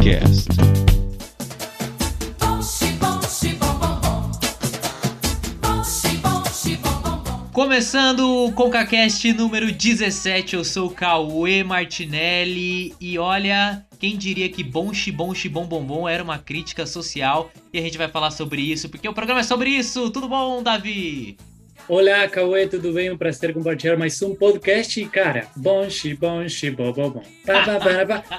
ConcaCast. Começando o ConcaCast número 17, eu sou o Cauê Martinelli e olha, quem diria que bom xibom xibom bombom era uma crítica social e a gente vai falar sobre isso, porque o programa é sobre isso. Tudo bom, Davi? Olá, Cauê, tudo bem? Um prazer compartilhar mais um podcast. Cara, bom, bom, bom, bom, bom.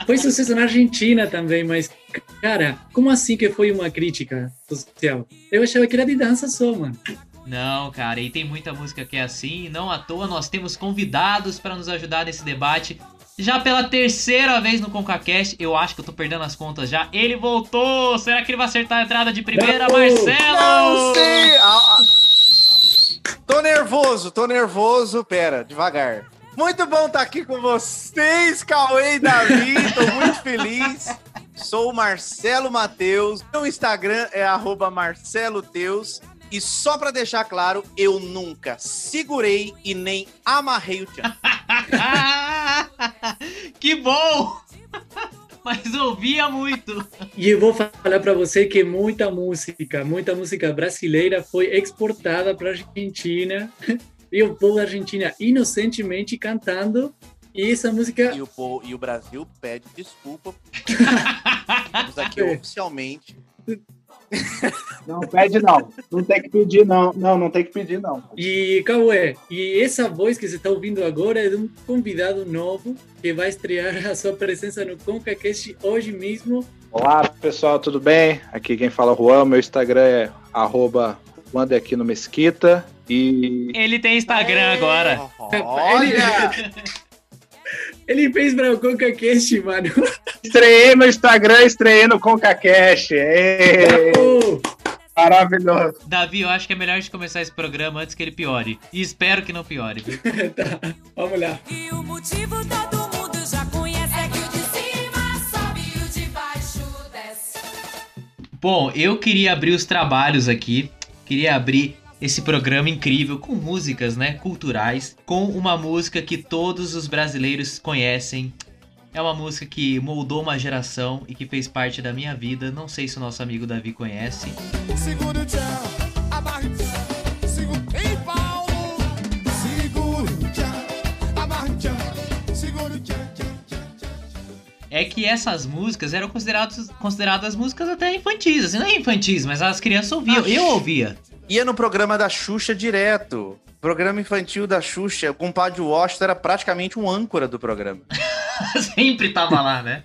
Foi sucesso na Argentina também, mas, cara, como assim que foi uma crítica social? Eu achava que era de dança só, mano. Não, cara, e tem muita música que é assim, não à toa nós temos convidados para nos ajudar nesse debate. Já pela terceira vez no ConcaCast, eu acho que eu tô perdendo as contas já. Ele voltou! Será que ele vai acertar a entrada de primeira, não, Marcelo? Não sei! Tô nervoso, tô nervoso. Pera, devagar. Muito bom estar tá aqui com vocês, Cauê e Davi. Tô muito feliz. Sou o Marcelo Mateus. Meu Instagram é @marceloteus. E só para deixar claro, eu nunca segurei e nem amarrei o tchan. que bom! Mas ouvia muito. E eu vou falar para você que muita música, muita música brasileira foi exportada para Argentina. E o povo da Argentina inocentemente cantando e essa música. E o, povo, e o Brasil pede desculpa. Estamos aqui oficialmente não pede não. Não tem que pedir não. Não, não tem que pedir não. E Cauê, e essa voz que você está ouvindo agora é de um convidado novo que vai estrear a sua presença no ConcaCast hoje mesmo. Olá pessoal, tudo bem? Aqui quem fala é o Juan, meu Instagram é arroba aqui no Mesquita e... Ele tem Instagram Aê, agora. Olha! Ele fez pra o ConcaCast, mano. Estreiei no Instagram, estreiei no ConcaCast. Maravilhoso. Davi, eu acho que é melhor a gente começar esse programa antes que ele piore. E espero que não piore, tá, vamos lá. E o motivo todo mundo já conhece é que o de cima sobe e o de baixo desce. Bom, eu queria abrir os trabalhos aqui. Queria abrir esse programa incrível com músicas, né, culturais, com uma música que todos os brasileiros conhecem. É uma música que moldou uma geração e que fez parte da minha vida. Não sei se o nosso amigo Davi conhece. Tchau, É que essas músicas eram consideradas, consideradas músicas até infantis. Assim, não é infantis, mas as crianças ouviam. Eu ouvia ia no programa da Xuxa direto. Programa infantil da Xuxa. O compadre Washington era praticamente um âncora do programa. Sempre tava lá, né?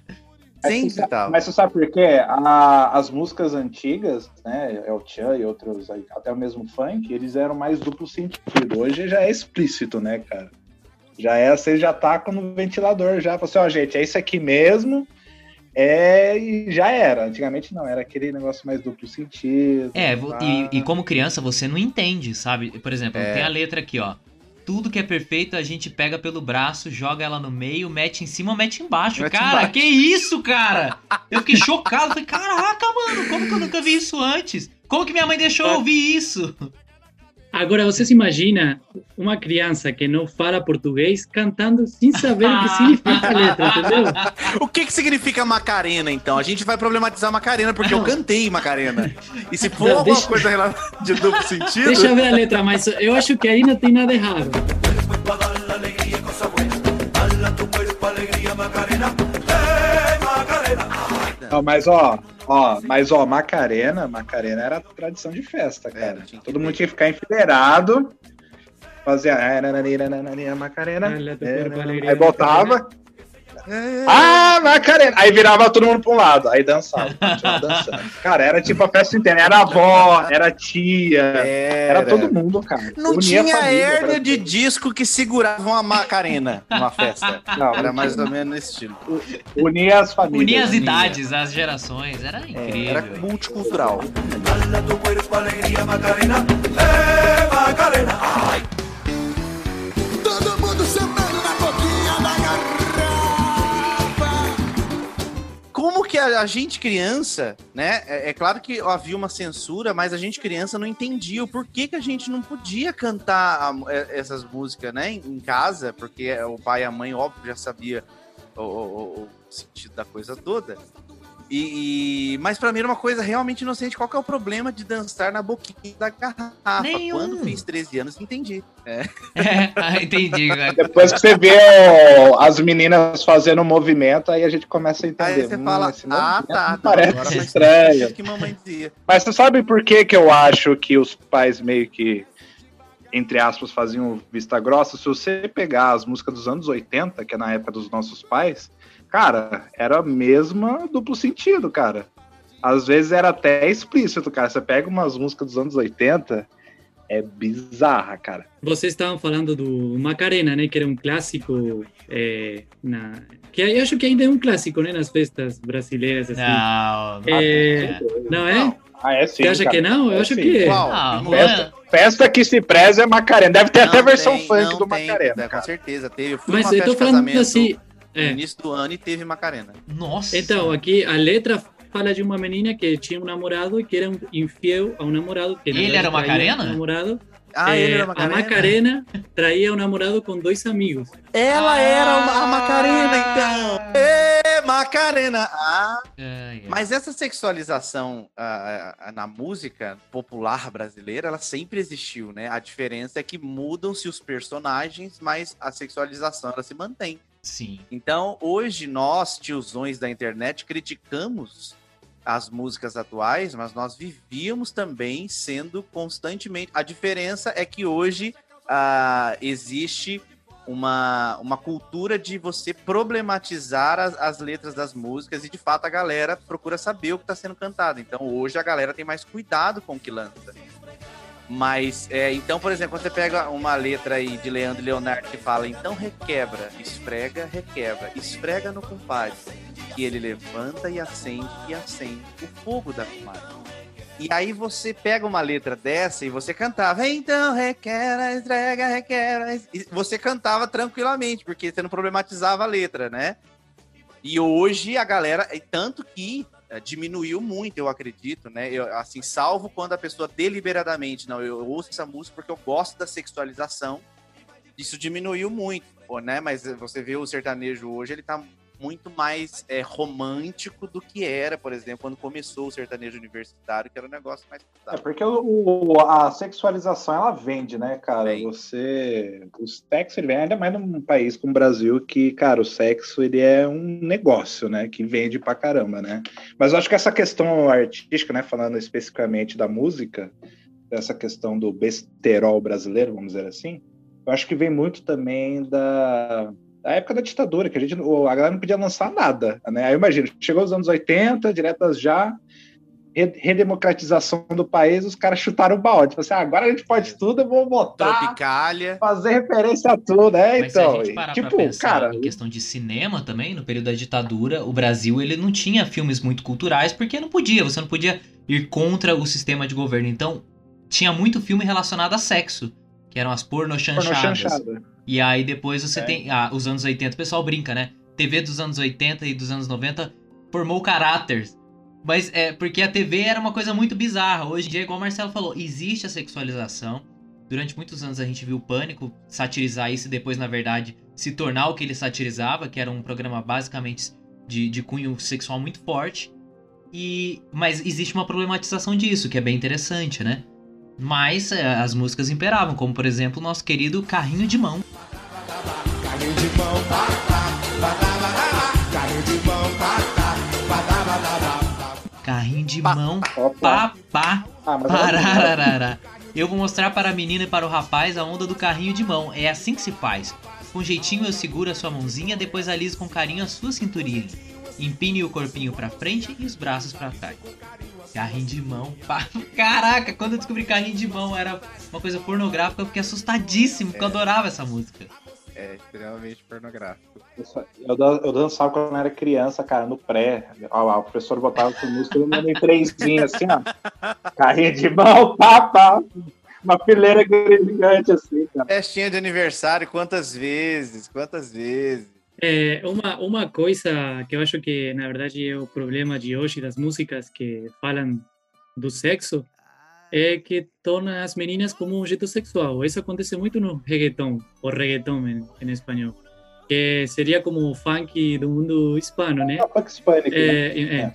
Sempre tava. Mas você sabe por quê? A, as músicas antigas, né? El Chan e outros, até o mesmo funk, eles eram mais duplo sentido. Hoje já é explícito, né, cara? Já é, você já tá no ventilador já. Fala assim, ó, gente, é isso aqui mesmo é, e já era. Antigamente não, era aquele negócio mais duplo sentido. É, e, e, como criança você não entende, sabe? Por exemplo, é. tem a letra aqui, ó. Tudo que é perfeito a gente pega pelo braço, joga ela no meio, mete em cima, mete embaixo. Mete cara, embaixo. que isso, cara? Eu fiquei chocado. Falei, caraca, mano, como que eu nunca vi isso antes? Como que minha mãe deixou eu ouvir isso? Agora, você se imagina uma criança que não fala português cantando sem saber o que significa a letra, entendeu? O que, que significa Macarena, então? A gente vai problematizar Macarena, porque eu cantei Macarena. E se for não, alguma deixa... coisa de duplo sentido... Deixa eu ver a letra, mas eu acho que aí não tem nada errado. Não, mas ó, ó, mas ó, Macarena, Macarena era tradição de festa, cara. Era, Todo mundo tinha que ficar enfileirado, fazer a Macarena, aí botava, ah, Macarena! Aí virava todo mundo pra um lado, aí dançava, dançando. Cara, era tipo a festa inteira, era avó, era tia, era, era todo mundo, cara. Não Unia tinha hérnia de disco que segurava uma Macarena numa festa. Não, era mais ou menos nesse estilo. Unia as famílias. Unia as idades, as gerações, era é, incrível. era multicultural. Macarena! Todo como que a, a, gente criança, né? É, é, claro que havia uma censura, mas a gente criança não entendia o porquê que a gente não podia cantar a, é, essas músicas, né? Em, em, casa, porque o pai e a mãe, óbvio, já sabia o, o, o sentido da coisa toda. E, e- mas pra mim era uma coisa realmente inocente. Qual que é o problema de dançar na boquinha da garrafa? Nenhum. Quando fiz 13 anos, entendi. É, ah, entendi. Depois que você vê ó, as meninas fazendo o movimento, aí a gente começa a entender. Aí você Hum, fala, ah, tá, parece estranho. sentido que mamãe dizia. Mas você sabe por que, que eu acho que os pais meio que, entre aspas, faziam vista grossa? Se você pegar as músicas dos anos 80, que é na época dos nossos pais, cara, era a mesma duplo sentido, cara. Às vezes era até explícito, cara. Você pega umas músicas dos anos 80, é bizarra, cara. Vocês estavam falando do Macarena, né? Que era um clássico. é, na... Que eu acho que ainda é um clássico, né? Nas festas brasileiras. Assim. Não, É, não é? Ah, é sim. Você acha cara. que não? Eu É acho sim. que é. Ah, Qual? Juan, Festa que se preza é Macarena. Deve ter até Não versão tem, funk do tem, Macarena, é, Com certeza, teve. Mas eu festa tô falando casamento assim. no é. início do ano e teve Macarena. Nossa. Então, aqui a letra fala de uma menina que tinha um namorado e que era um infiel a um namorado. Que Ele era Macarena? um namorado. Ah, É, ele era A Macarena? Macarena traía o namorado com dois amigos. Ela era uma- a Ah. Macarena, então. Ê, Macarena! Ah, ai. mas essa sexualização ah, ah, na música popular brasileira, ela sempre existiu, né? A diferença é que mudam-se os personagens, mas a sexualização ela se mantém. Sim. Então, hoje nós, tiozões da internet, criticamos as músicas atuais, mas nós vivíamos também sendo constantemente. A diferença é que hoje ah, existe uma, uma cultura de você problematizar as, as letras das músicas e de fato a galera procura saber o que está sendo cantado. Então hoje a galera tem mais cuidado com o que lança. Mas, é, então, por exemplo, quando você pega uma letra aí de Leandro e Leonardo que fala, então requebra, esfrega, requebra, esfrega no compadre, que ele levanta e acende e acende o fogo da fumaça. E aí você pega uma letra dessa e você cantava, então requebra, esfrega, requebra, e você cantava tranquilamente, porque você não problematizava a letra, né? E hoje a galera, e tanto que diminuiu muito, eu acredito, né? Eu, assim, salvo quando a pessoa deliberadamente, não, eu ouço essa música porque eu gosto da sexualização. Isso diminuiu muito, né? Mas você vê o sertanejo hoje, ele tá muito mais é, romântico do que era, por exemplo, quando começou o sertanejo universitário, que era um negócio mais É porque o, a sexualização ela vende, né, cara? Vem. Você. O sexo ele vem ainda mais num país como o Brasil, que, cara, o sexo ele é um negócio, né? Que vende pra caramba, né? Mas eu acho que essa questão artística, né? Falando especificamente da música, essa questão do besterol brasileiro, vamos dizer assim, eu acho que vem muito também da. Da época da ditadura, que a gente, a galera não podia lançar nada, né? Aí imagina, chegou os anos 80, diretas já, re- redemocratização do país, os caras chutaram o balde. Tipo assim, ah, agora a gente pode tudo, eu vou botar, Tropicália. fazer referência a tudo, né? Mas então, se a gente parar tipo, cara, em questão de cinema também, no período da ditadura, o Brasil ele não tinha filmes muito culturais porque não podia, você não podia ir contra o sistema de governo. Então, tinha muito filme relacionado a sexo, que eram as pornô pornochanchadas. chanchada. E aí depois você É. tem ah, os anos 80, o pessoal brinca, né? TV dos anos 80 e dos anos 90 formou caráter. Mas é porque a TV era uma coisa muito bizarra. Hoje em dia, igual o Marcelo falou, existe a sexualização. Durante muitos anos a gente viu o Pânico satirizar isso e depois, na verdade, se tornar o que ele satirizava, que era um programa basicamente de, de cunho sexual muito forte. E Mas existe uma problematização disso, que é bem interessante, né? Mas é, as músicas imperavam, como por exemplo o nosso querido Carrinho de Mão. Carrinho de mão, Opa. pá, pá, Ah, mas parararara. Eu vou mostrar para a menina e para o rapaz a onda do carrinho de mão. É assim que se faz. Com jeitinho eu seguro a sua mãozinha, depois aliso com carinho a sua cinturinha. Empine o corpinho pra frente e os braços pra trás. Carrinho de mão. pá. Caraca, quando eu descobri carrinho de mão era uma coisa pornográfica, eu fiquei assustadíssimo, porque eu adorava essa música. É extremamente pornográfico. Eu, eu dançava quando eu era criança, cara, no pré. Ó, lá, o professor botava essa música no meu trenzinho, assim, ó. Carrinho de mão, pá, pá. Uma fileira gigante, assim, cara. Festinha de aniversário, quantas vezes? Quantas vezes? É, uma, uma coisa que eu acho que, na verdade, é o problema de hoje das músicas que falam do sexo é que torna as meninas como um objeto sexual. Isso acontece muito no reggaeton, ou reggaeton em, em espanhol, que seria como o funk do mundo hispano, né? Funk? É, é, é.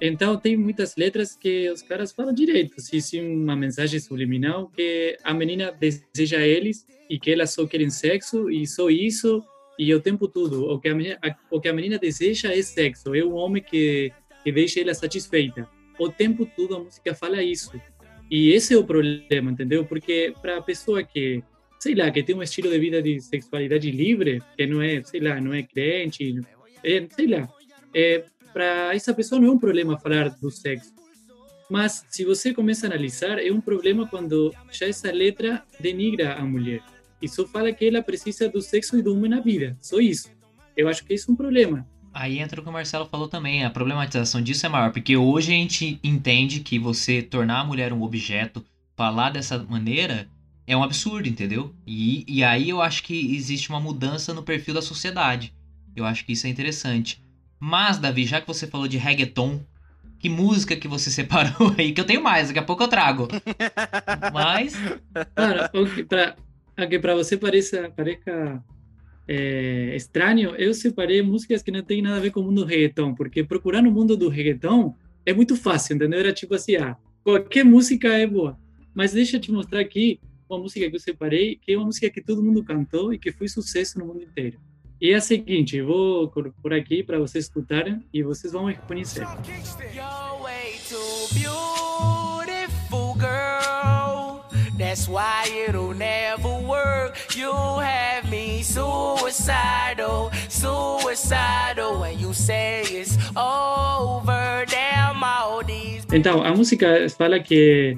Então tem muitas letras que os caras falam direito, se se uma mensagem subliminal que a menina deseja eles e que elas só querem sexo e só isso e o tempo todo o que a menina, o que a menina deseja é sexo, é um homem que que deixa ela satisfeita. O tempo todo a música fala isso. E esse é o problema, entendeu? Porque para a pessoa que, sei lá, que tem um estilo de vida de sexualidade livre, que não é, sei lá, não é crente, é, sei lá, é, para essa pessoa não é um problema falar do sexo. Mas se você começa a analisar, é um problema quando já essa letra denigra a mulher. E só fala que ela precisa do sexo e do homem na vida. Só isso. Eu acho que isso é um problema. Aí entra o que o Marcelo falou também, a problematização disso é maior, porque hoje a gente entende que você tornar a mulher um objeto, falar dessa maneira, é um absurdo, entendeu? E, e aí eu acho que existe uma mudança no perfil da sociedade. Eu acho que isso é interessante. Mas, Davi, já que você falou de reggaeton, que música que você separou aí? Que eu tenho mais, daqui a pouco eu trago. Mas, Claro, o que para você pareça pareça é, estranho, eu separei músicas que não tem nada a ver com o mundo do reggaeton, porque procurar no mundo do reggaeton é muito fácil, entendeu? Era tipo assim, ah, qualquer música é boa. Mas deixa eu te mostrar aqui uma música que eu separei, que é uma música que todo mundo cantou e que foi sucesso no mundo inteiro. E é a seguinte, eu vou por aqui para vocês escutarem e vocês vão reconhecer. That's why it'll never. You have me suicidal, suicidal. When you say it's over, damn all these. Então, a música fala que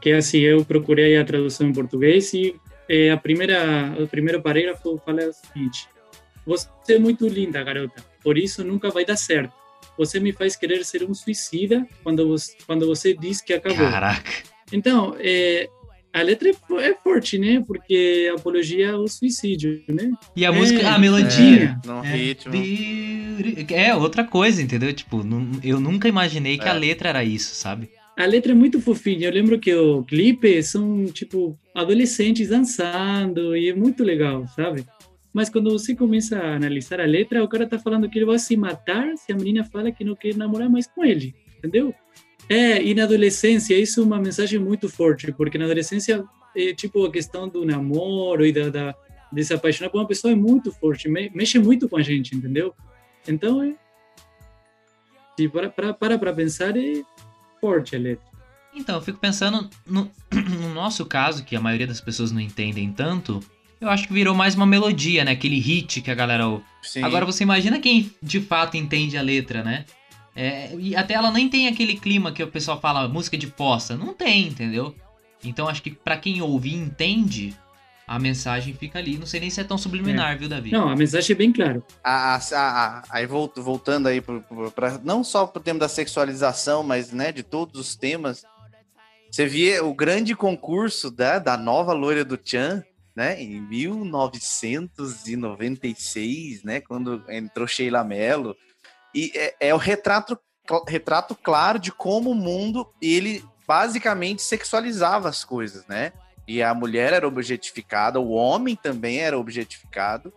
que assim eu procurei a tradução em português e eh, a primeira o primeiro parágrafo fala o seguinte: Você é muito linda, garota. Por isso nunca vai dar certo. Você me faz querer ser um suicida quando você quando você diz que acabou. caraca. Então, eh, a letra é é forte, né? Porque apologia ao suicídio, né? E a É, música, a é. melodia. No É, ritmo. É, outra coisa, entendeu? Tipo, eu nunca imaginei que É. a letra era isso, sabe? A letra é muito fofinha. Eu lembro que o clipe são, tipo, adolescentes dançando e é muito legal, sabe? Mas quando você começa a analisar a letra, o cara tá falando que ele vai se matar se a menina fala que não quer namorar mais com ele, entendeu? É, e na adolescência, isso é uma mensagem muito forte, porque na adolescência, é, tipo, a questão do namoro e da, da, de se apaixonar por uma pessoa é muito forte, me- mexe muito com a gente, entendeu? Então, é, se para para para pra pensar, é forte a letra. Então, eu fico pensando no, no nosso caso, que a maioria das pessoas não entendem tanto, eu acho que virou mais uma melodia, né? Aquele hit que a galera ouve. Sim. Agora você imagina quem de fato entende a letra, né? É, e até ela nem tem aquele clima que o pessoal fala música de poça. Não tem, entendeu? Então acho que pra quem ouve e entende, a mensagem fica ali. Não sei nem se é tão subliminar, viu, Davi? Não, a mensagem é bem clara. A- a- a- aí volt- voltando aí pro, pro- pra, não só pro tema da sexualização, mas né, de todos os temas. Você via o grande concurso da, da nova loira do Chan, né? Em 1996, né? Quando entrou Sheila Mello. E é, é o retrato, retrato claro de como o mundo ele basicamente sexualizava as coisas, né? E a mulher era objetificada, o homem também era objetificado.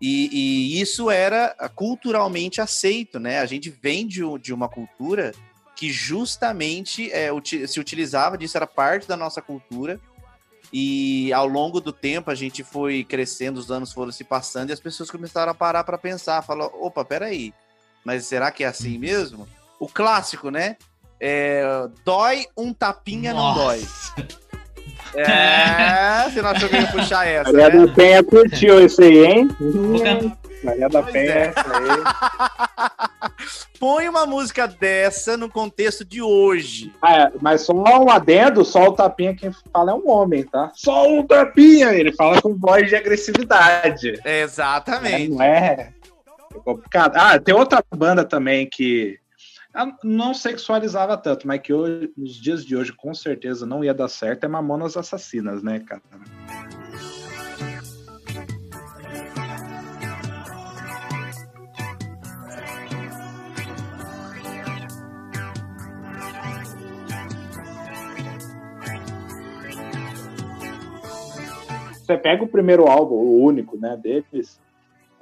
E, e isso era culturalmente aceito, né? A gente vem de, de uma cultura que justamente é, se utilizava disso, era parte da nossa cultura. E ao longo do tempo a gente foi crescendo, os anos foram se passando e as pessoas começaram a parar para pensar, falar, opa, peraí, mas será que é assim mesmo? O clássico, né? É, dói um tapinha, não dói. É, você não achou que eu ia puxar essa, Maria né? da Penha curtiu isso aí, hein? Maria da Pois Penha, é. isso aí. Põe uma música dessa no contexto de hoje. Ah, é, mas só um adendo, só o tapinha quem fala é um homem, tá? Só o tapinha, ele fala com voz de agressividade. Exatamente. Não é, é complicado. Ah, tem outra banda também que não sexualizava tanto, mas que hoje, nos dias de hoje com certeza não ia dar certo, é Mamonas Assassinas, né, cara? Você pega o primeiro álbum, o único, né, deles, É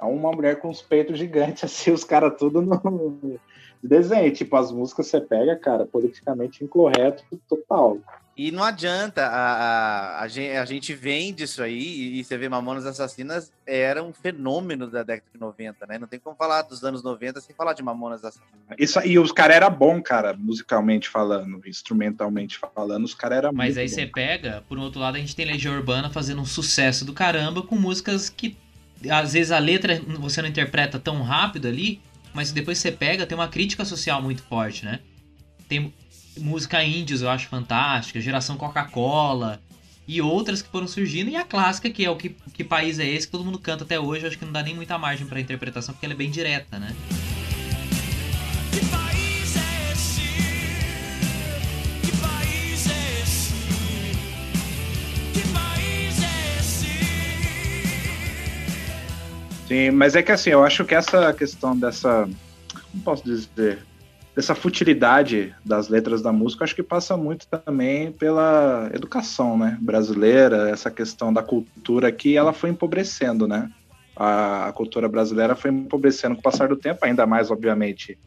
uma mulher com os peitos gigantes, assim, os caras tudo no desenho. Tipo, as músicas você pega, cara, politicamente incorreto total. E não adianta, a, a, a, gente, a gente vende isso aí, e você vê Mamonas Assassinas era um fenômeno da década de 90, né? Não tem como falar dos anos 90 sem falar de Mamonas Assassinas. Isso, e os caras eram bom, cara, musicalmente falando, instrumentalmente falando, os caras eram Mas aí você pega, por um outro lado, a gente tem Legião Urbana fazendo um sucesso do caramba com músicas que às vezes a letra você não interpreta tão rápido ali, mas depois você pega, tem uma crítica social muito forte, né? Tem música índios, eu acho fantástica, geração Coca-Cola e outras que foram surgindo, e a clássica, que é o que, que país é esse, que todo mundo canta até hoje, eu acho que não dá nem muita margem pra interpretação, porque ela é bem direta, né? Que Sim, mas é que assim, eu acho que essa questão dessa. Como posso dizer? Dessa futilidade das letras da música, acho que passa muito também pela educação né, brasileira, essa questão da cultura que ela foi empobrecendo, né? A, a cultura brasileira foi empobrecendo com o passar do tempo, ainda mais, obviamente.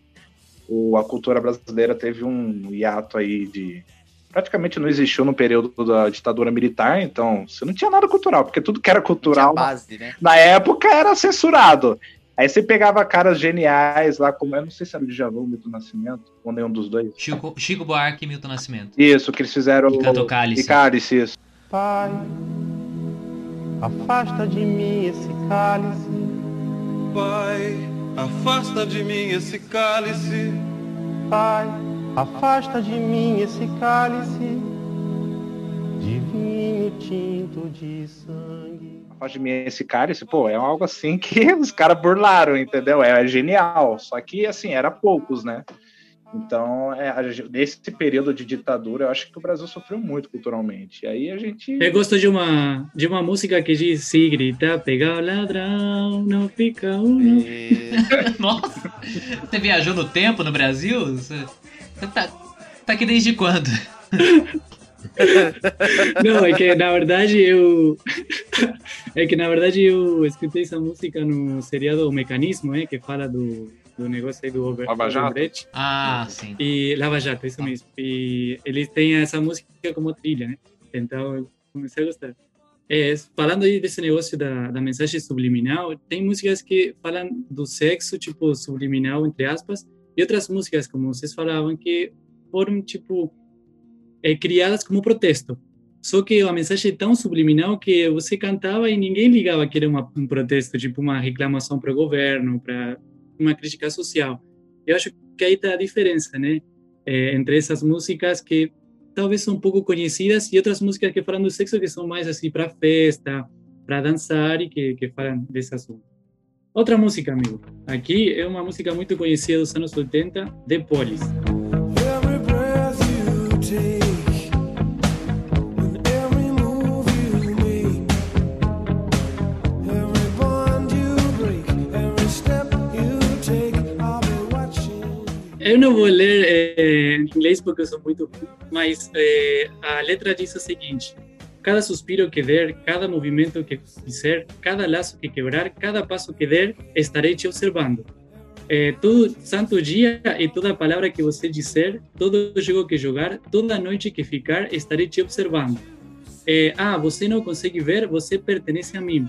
O, a cultura brasileira teve um hiato aí de. Praticamente não existiu no período da ditadura militar, então você não tinha nada cultural, porque tudo que era cultural base, né? na época era censurado. Aí você pegava caras geniais lá, como eu não sei se era o Djavan ou o Milton Nascimento, ou nenhum dos dois. Chico, Chico Buarque e Milton Nascimento. Isso, que eles fizeram. E cantou Cálice. E Cálice, isso. Pai, afasta de mim esse cálice. Pai, afasta de mim esse cálice. Pai, afasta de mim esse cálice de vinho tinto de sangue. Afasta de mim esse cálice, pô, é algo assim que os caras burlaram, entendeu? É genial. Só que, assim, era poucos, né? Então, é, nesse período de ditadura, eu acho que o Brasil sofreu muito culturalmente. E aí a gente. Eu gosto de uma, de uma música que diz se grita, pega o ladrão, não fica um. E- Nossa! Você viajou no tempo no Brasil? Tá, tá aqui desde quando? Não, é que na verdade eu. É que na verdade eu escutei essa música no seriado O Mecanismo, eh, que fala do, do negócio aí do Over, Lava Jato? Overbrecht. Ah, sim. E Lava Jato, isso mesmo. E eles têm essa música como trilha, né? Então eu comecei a gostar. É, falando aí desse negócio da, da mensagem subliminal, tem músicas que falam do sexo, tipo, subliminal, entre aspas, e outras músicas, como vocês falavam, que foram, tipo, é, criadas como protesto. Só que a mensagem é tão subliminal que você cantava e ninguém ligava que era uma, um protesto, tipo uma reclamação para o governo, para uma crítica social. Eu acho que aí está a diferença, né? É, entre essas músicas que talvez são pouco conhecidas e outras músicas que falam do sexo que são mais assim para festa, para dançar e que, que falam desse assunto. Outra música, amigo. Aqui é uma música muito conhecida dos anos 80, The Police. Eu não vou ler eh, em inglês porque eu sou muito ruim, mas eh, a letra diz o seguinte: Cada suspiro que der, cada movimento que fizer, cada laço que quebrar, cada passo que der, estarei te observando. Eh, todo santo dia e toda palavra que você disser, todo jogo que jogar, toda noite que ficar, estarei te observando. Eh, ah, você não consegue ver, você pertence a mim.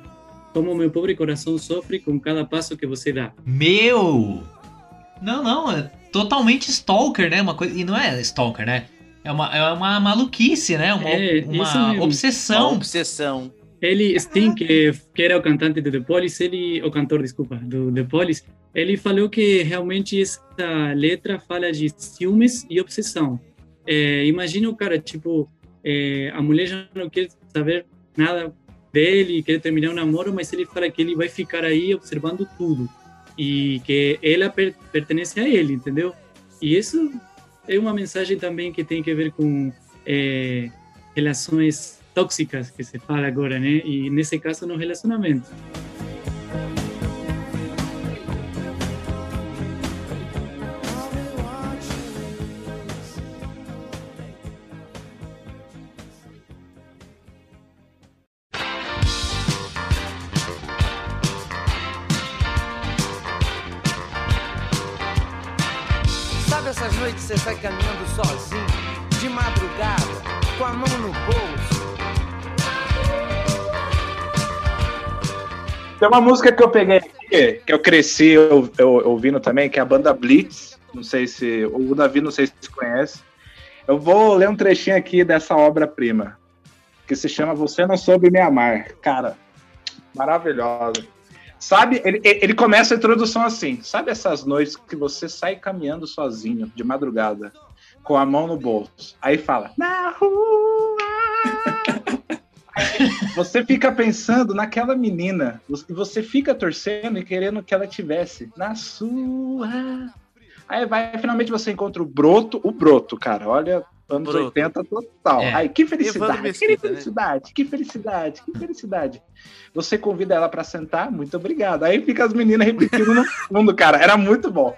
Como meu pobre coração sofre com cada passo que você dá. Meu! Não, não, é totalmente stalker, né? Uma coisa, e não é stalker, né? É uma, é uma maluquice, né? Uma, É, uma mesmo. Uma obsessão. obsessão. Ele, Sting, que, que era o cantante do The Police, ele, o cantor, desculpa, do The Police, ele falou que realmente essa letra fala de ciúmes e obsessão. É, imagina o cara, tipo, é, a mulher já não quer saber nada dele, quer terminar o namoro, mas ele fala que ele vai ficar aí observando tudo e que ela per, pertence a ele, entendeu? E isso é uma mensagem também que tem que ver com é, relações tóxicas que se fala agora, né? E nesse caso no relacionamento. Que você sai caminhando sozinho, de madrugada, com a mão no bolso? Tem uma música que eu peguei aqui, que eu cresci eu, eu- ouvindo também, que é a banda Blitz. Não sei se. O Davi não sei se conhece. Eu vou ler um trechinho aqui dessa obra-prima, que se chama Você Não Soube Me Amar. Cara, maravilhosa. Sabe, ele, ele começa a introdução assim: sabe essas noites que você sai caminhando sozinho, de madrugada, com a mão no bolso? Aí fala, na rua. Você fica pensando naquela menina e você fica torcendo e querendo que ela tivesse na sua. Aí vai, finalmente você encontra o broto, o broto, cara. Olha, anos Broto. 80 total. É. Aí, que felicidade, Mesquita, que né? felicidade, que felicidade, que felicidade. Você convida ela pra sentar, muito obrigado. Aí fica as meninas repetindo no fundo, cara. Era muito bom.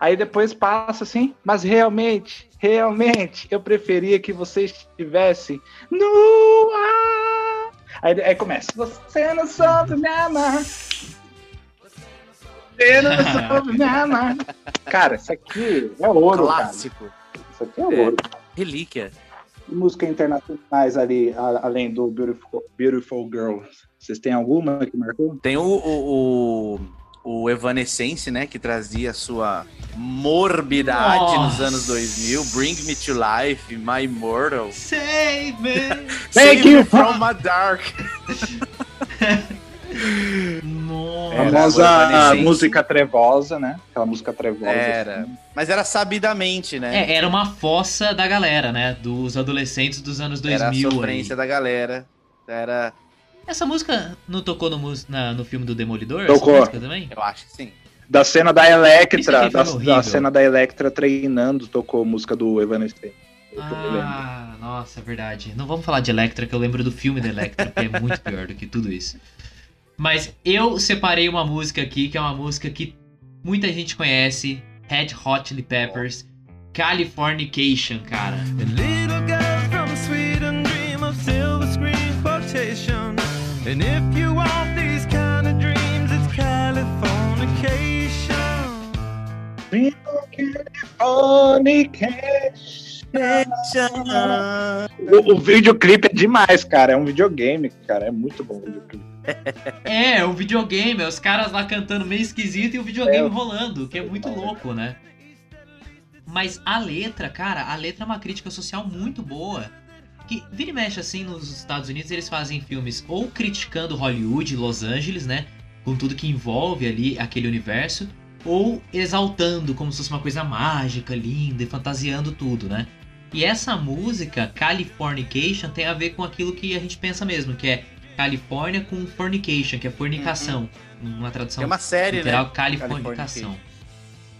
Aí depois passa assim, mas realmente, realmente, eu preferia que você estivesse no ar. Aí, aí começa. Você não soube me amar. Você não soube me amar. Cara, isso aqui é ouro, Clássico. cara. Isso aqui é ouro. Relíquia. Músicas internacionais ali, a- além do Beautiful, Beautiful Girl. Vocês têm alguma que marcou? Tem o, o, o, o Evanescence, né? Que trazia a sua morbidade nos Nossa. anos 2000. Bring Me to Life, My Immortal. Save me! Thank Save you. Me from my dark. Nossa. Era famosa música trevosa, né? Aquela música trevosa. Era. assim. Mas era sabidamente, né? É, era uma fossa da galera, né? Dos adolescentes dos anos 2000 era a aí. sofrência da galera. Era. Essa música não tocou no, na- no filme do Demolidor? Tocou. Essa música também? Eu acho que sim. Da cena da Electra, da, da cena da Electra treinando, tocou música do Evanescence. Ah, nossa, é verdade. Não vamos falar de Electra, que eu lembro do filme da Electra, que é muito pior do que tudo isso. Mas eu separei uma música aqui, que é uma música que muita gente conhece, Red Hot Chili Peppers, Californication, cara. And little girls from Sweden dream of silver screen quotation. And if you want these kind of dreams, it's Californication. O, o videoclipe é demais, cara. É um videogame, cara. É muito bom o videoclipe. É, o videogame, os caras lá cantando meio esquisito e o videogame É. rolando, que é muito louco, né? Mas a letra, cara, a letra é uma crítica social muito boa. Que vira e mexe assim nos Estados Unidos, eles fazem filmes ou criticando Hollywood, Los Angeles, né? Com tudo que envolve ali aquele universo, ou exaltando como se fosse uma coisa mágica, linda e fantasiando tudo, né? E essa música, Californication, tem a ver com aquilo que a gente pensa mesmo, que é Califórnia com fornication, que é fornicação. Uma tradução Tem uma série, literal, né? californicação.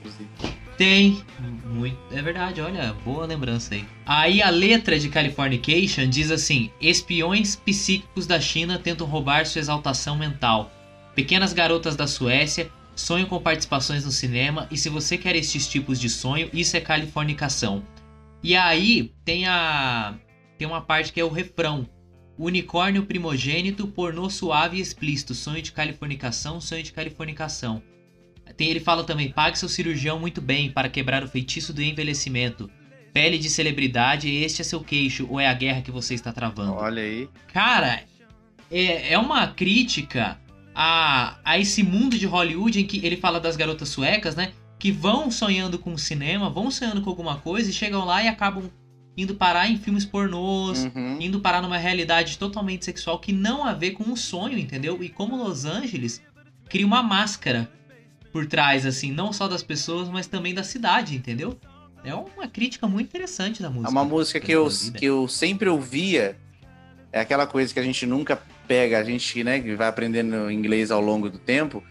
Inclusive. Tem. Muito, é verdade, olha, boa lembrança aí. Aí a letra de Californication diz assim: Espiões psíquicos da China tentam roubar sua exaltação mental. Pequenas garotas da Suécia sonham com participações no cinema e se você quer estes tipos de sonho, isso é californicação. E aí tem a tem uma parte que é o refrão. Unicórnio primogênito, pornô suave e explícito, sonho de californicação, sonho de californicação. Tem, ele fala também: pague seu cirurgião muito bem para quebrar o feitiço do envelhecimento. Pele de celebridade, este é seu queixo, ou é a guerra que você está travando? Olha aí. Cara, é, é uma crítica a, a esse mundo de Hollywood em que ele fala das garotas suecas, né? Que vão sonhando com o cinema, vão sonhando com alguma coisa e chegam lá e acabam indo parar em filmes pornôs, Uhum. indo parar numa realidade totalmente sexual que não a ver com um sonho, entendeu? E como Los Angeles cria uma máscara por trás, assim, não só das pessoas, mas também da cidade, entendeu? É uma crítica muito interessante da música. É uma música que eu, que eu sempre ouvia. É aquela coisa que a gente nunca pega, a gente, né, que vai aprendendo inglês ao longo do tempo.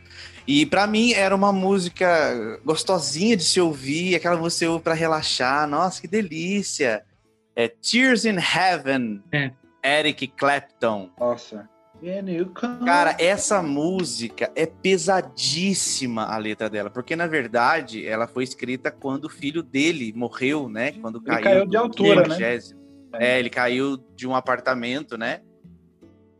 E pra mim era uma música gostosinha de se ouvir, aquela que você ouve pra relaxar. Nossa, que delícia! É Tears in Heaven, É. Eric Clapton. Nossa. Cara, essa música é pesadíssima a letra dela, porque na verdade ela foi escrita quando o filho dele morreu, né? Quando caiu, caiu de altura, né? É, ele caiu de um apartamento, né?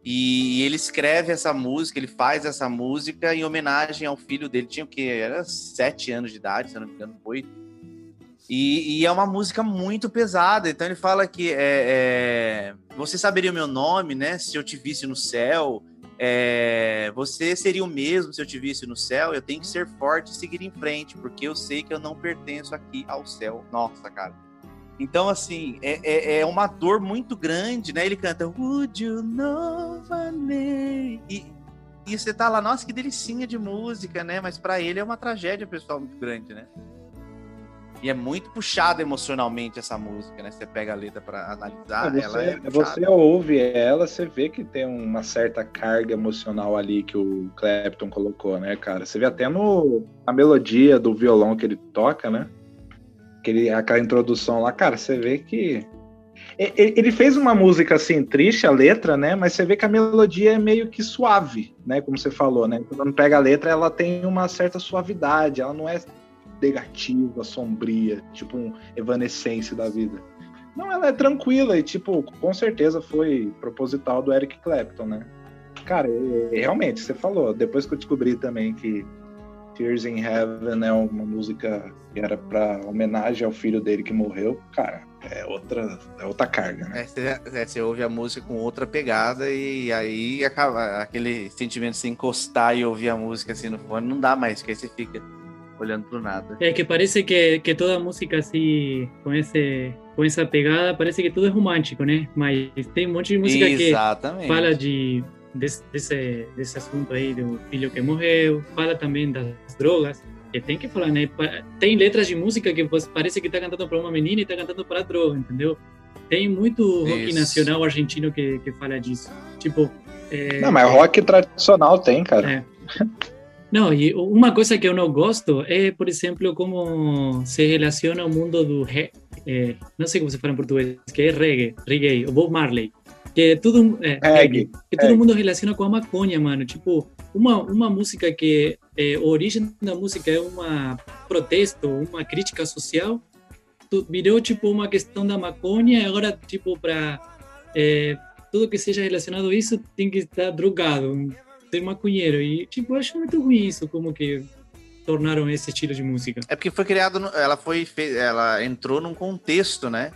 E ele escreve essa música, ele faz essa música em homenagem ao filho dele. Tinha o quê? Era sete anos de idade, se eu não me engano, oito. E, e é uma música muito pesada. Então ele fala que é, é, você saberia o meu nome, né? Se eu te visse no céu. É, você seria o mesmo se eu te visse no céu. Eu tenho que ser forte e seguir em frente, porque eu sei que eu não pertenço aqui ao céu. Nossa, cara. Então, assim, é, é, é uma dor muito grande, né? Ele canta Would you know? E, e você tá lá, nossa, que delicinha de música, né? Mas pra ele é uma tragédia pessoal muito grande, né? E é muito puxada emocionalmente essa música, né? Você pega a letra pra analisar, você, ela é puxada. você ouve ela, você vê que tem uma certa carga emocional ali que o Clapton colocou, né, cara? Você vê até no a melodia do violão que ele toca, né? Aquele, aquela introdução lá, cara, você vê que ele fez uma música assim triste a letra, né? Mas você vê que a melodia é meio que suave, né? Como você falou, né? Quando pega a letra, ela tem uma certa suavidade, ela não é negativa, sombria, tipo um evanescence da vida. Não, ela é tranquila e, tipo, com certeza foi proposital do Eric Clapton, né? Cara, realmente, você falou, depois que eu descobri também que Tears in Heaven é uma música que era pra homenagem ao filho dele que morreu, cara, é outra, é outra carga, né? É, você, é, ouve a música com outra pegada e aí acaba aquele sentimento de se encostar e ouvir a música assim no fone, não dá mais, porque aí você fica olhando pro nada. É que parece que, que toda música assim, com, esse, com essa pegada, parece que tudo é romântico, né? Mas tem um monte de música que Exatamente. fala de, desse, desse, desse assunto aí do filho que morreu, fala também das drogas, que tem que falar, né? Tem letras de música que parece que tá cantando para uma menina e tá cantando para droga, entendeu? Tem muito rock Isso. nacional argentino que, que fala disso. Tipo. é, Não, mas rock tradicional tem, cara. É. Não, e uma coisa que eu não gosto é, por exemplo, como se relaciona o mundo do re, é, não sei como se fala em português, que é reggae, reggae, o Bob Marley, que tudo é, Reggae, que todo reggae. mundo relaciona com a maconha, mano. Tipo, uma uma música que é, a origem da música é uma protesto, uma crítica social, virou tipo uma questão da maconha e agora tipo para tudo que seja relacionado a isso tem que estar drogado, ser maconheiro. E, tipo, eu acho muito ruim isso, como que tornaram esse estilo de música. É porque foi criado, no- ela foi, ela entrou num contexto, né?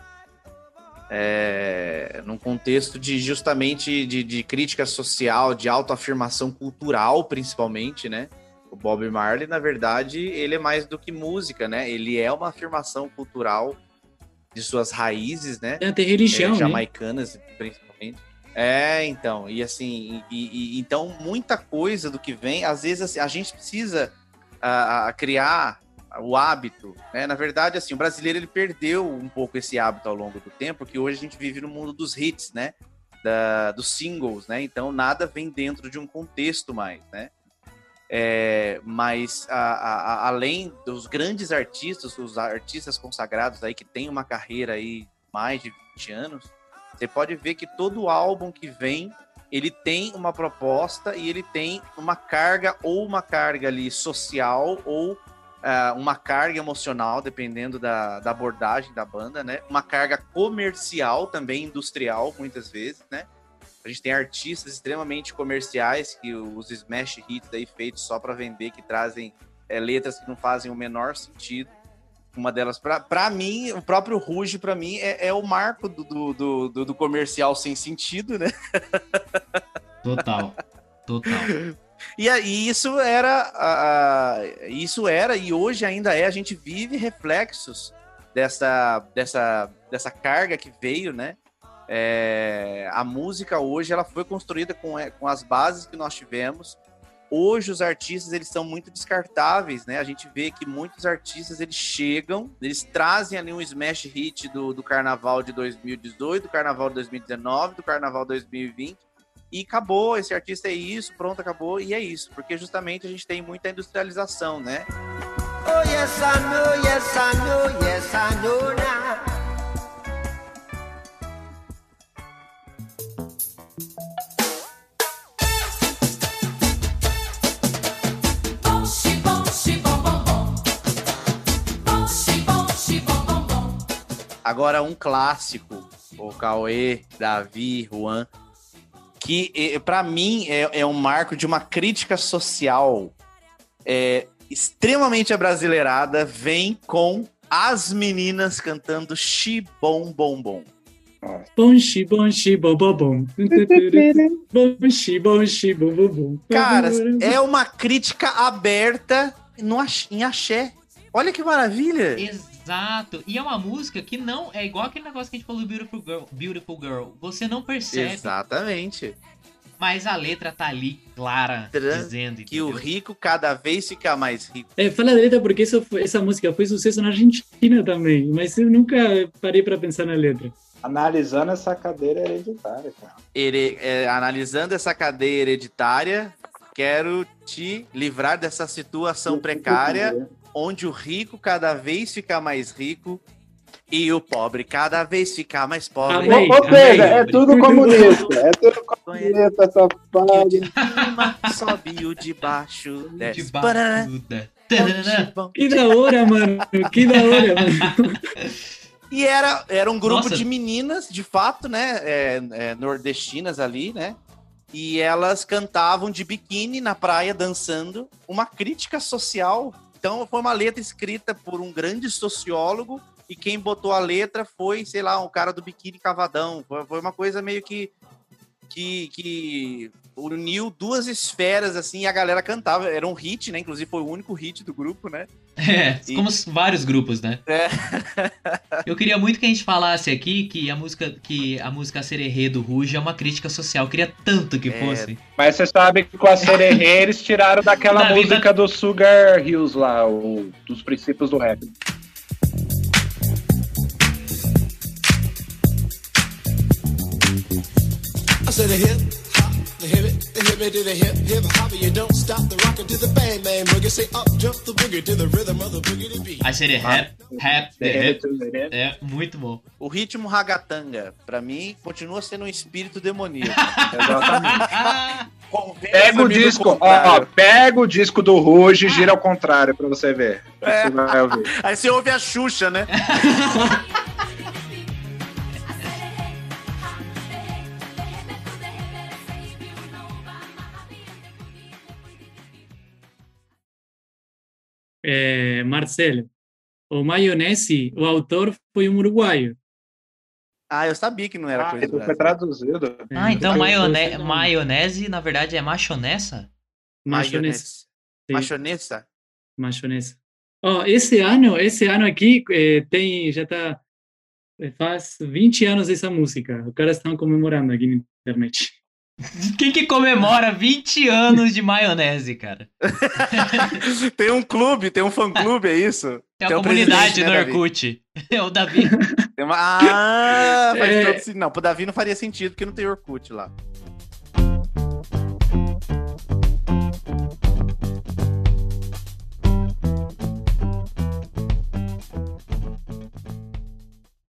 É, num contexto de justamente de, de crítica social, de autoafirmação cultural, principalmente, né? O Bob Marley, na verdade, ele é mais do que música, né? Ele é uma afirmação cultural de suas raízes, né? Tem até religião, é, né? jamaicanas, principalmente. É, então, e assim, e, e- então muita coisa do que vem, às vezes assim, a gente precisa ah, ah, criar o hábito, né? Na verdade, assim, o brasileiro ele perdeu um pouco esse hábito ao longo do tempo, porque hoje a gente vive no mundo dos hits, né? Da, dos singles, né? Então nada vem dentro de um contexto mais, né? É, mas a- a- a- além dos grandes artistas, os artistas consagrados aí que têm uma carreira aí mais de 20 anos, você pode ver que todo álbum que vem, ele tem uma proposta e ele tem uma carga ou uma carga ali social ou ah, uma carga emocional, dependendo da, da abordagem da banda, né? Uma carga comercial também, industrial, muitas vezes, né? A gente tem artistas extremamente comerciais, que os smash hits aí feitos só para vender, que trazem é, letras que não fazem o menor sentido. Uma delas, para mim, o próprio Ruge, para mim, é, é o marco do, do, do- do- comercial sem sentido, né? Total. Total. E, aí isso era, a- a- isso era e hoje ainda é. A gente vive reflexos dessa, dessa, dessa carga que veio, né? É, a música hoje ela foi construída com, é, com as bases que nós tivemos. Hoje os artistas eles são muito descartáveis, né? A gente vê que muitos artistas eles chegam, eles trazem ali um smash hit do, do Carnaval de 2018, do Carnaval de 2019, do Carnaval 2020 e acabou, esse artista é isso, pronto, acabou, e é isso, porque justamente a gente tem muita industrialização, né? Oh yes I know, yes I know, yes I know now. Agora um clássico, o Cauê, Davi, Juan, que pra mim é, é um marco de uma crítica social é, extremamente abrasileirada, vem com as meninas cantando Xibom Bom Bom. Bonchi, bonchi, bobobom. Bonchi, bonchi, bobobom. Cara, é uma crítica aberta no em axé. Olha que maravilha. Exato. E é uma música que não é igual aquele negócio que a gente falou do Beautiful Girl. Beautiful Girl. Você não percebe, Exatamente. mas a letra tá ali clara, Tran- dizendo Que o entendeu? rico cada vez fica mais rico. É, fala a letra porque isso essa música foi sucesso na Argentina também, mas eu nunca parei para pensar na letra. Analisando essa cadeira hereditária, cara. Here- é, analisando essa cadeia hereditária, quero te livrar dessa situação precária, onde o rico cada vez fica mais rico e o pobre cada vez fica mais pobre. Amém. Ou, seja, é Amém. tudo comunista. É tudo comunista, essa E o fase. de cima sobe o de baixo desce. De. Tanana. Que da hora, mano. Que da hora, mano. E era, era um grupo Nossa. de meninas, de fato, né? é, é, nordestinas ali, né? E elas cantavam de biquíni na praia, dançando. Uma crítica social. Então, foi uma letra escrita por um grande sociólogo. E quem botou a letra foi, sei lá, um cara do biquíni cavadão. Foi, uma coisa meio que. Que, que uniu duas esferas, assim, e a galera cantava. Era um hit, né? Inclusive, foi o único hit do grupo, né? É, E- como os- vários grupos, né? É. Eu queria muito que a gente falasse aqui que a música que a música Sererê do Ruge é uma crítica social. Eu queria tanto que É. fosse. Mas você sabe que com a Sererê eles tiraram daquela Davi, música do Sugar Hills lá, o, dos princípios do rap. I said a hip hop, the hip it, the hip it to the hip hip hop, you don't stop the rockin' to the bang bang boogie. Say up jump the boogie to the rhythm of the boogie to beat. Aí seria rap, rap, the. É, muito bom. O ritmo ragatanga, pra mim, continua sendo um espírito demoníaco. Exatamente. Pega o disco, ó, pega o disco do Ruge e gira ao contrário pra você ver. Você vai ouvir. Aí você ouve a Xuxa, né? É, Marcelo, o Maionese, o autor foi um uruguaio. Ah, eu sabia que não era Ah, coisa do isso foi Brasil. traduzido. Ah, então foi- maione- foi- foi- maionese, na verdade, é machonessa? Maionese. Sim. Machonesa? Machonesa. Ó, esse ano, esse ano aqui eh, tem, já tá, eh, faz 20 anos essa música. Os caras estão comemorando aqui na internet. Quem que comemora 20 anos de maionese, cara? tem um clube, tem um fã-clube, é isso? Tem Tem a o comunidade no né, Davi? Orkut. É o Davi. Tem uma... Ah, faz É. todo sentido. Não, pro Davi não faria sentido, porque não tem Orkut lá.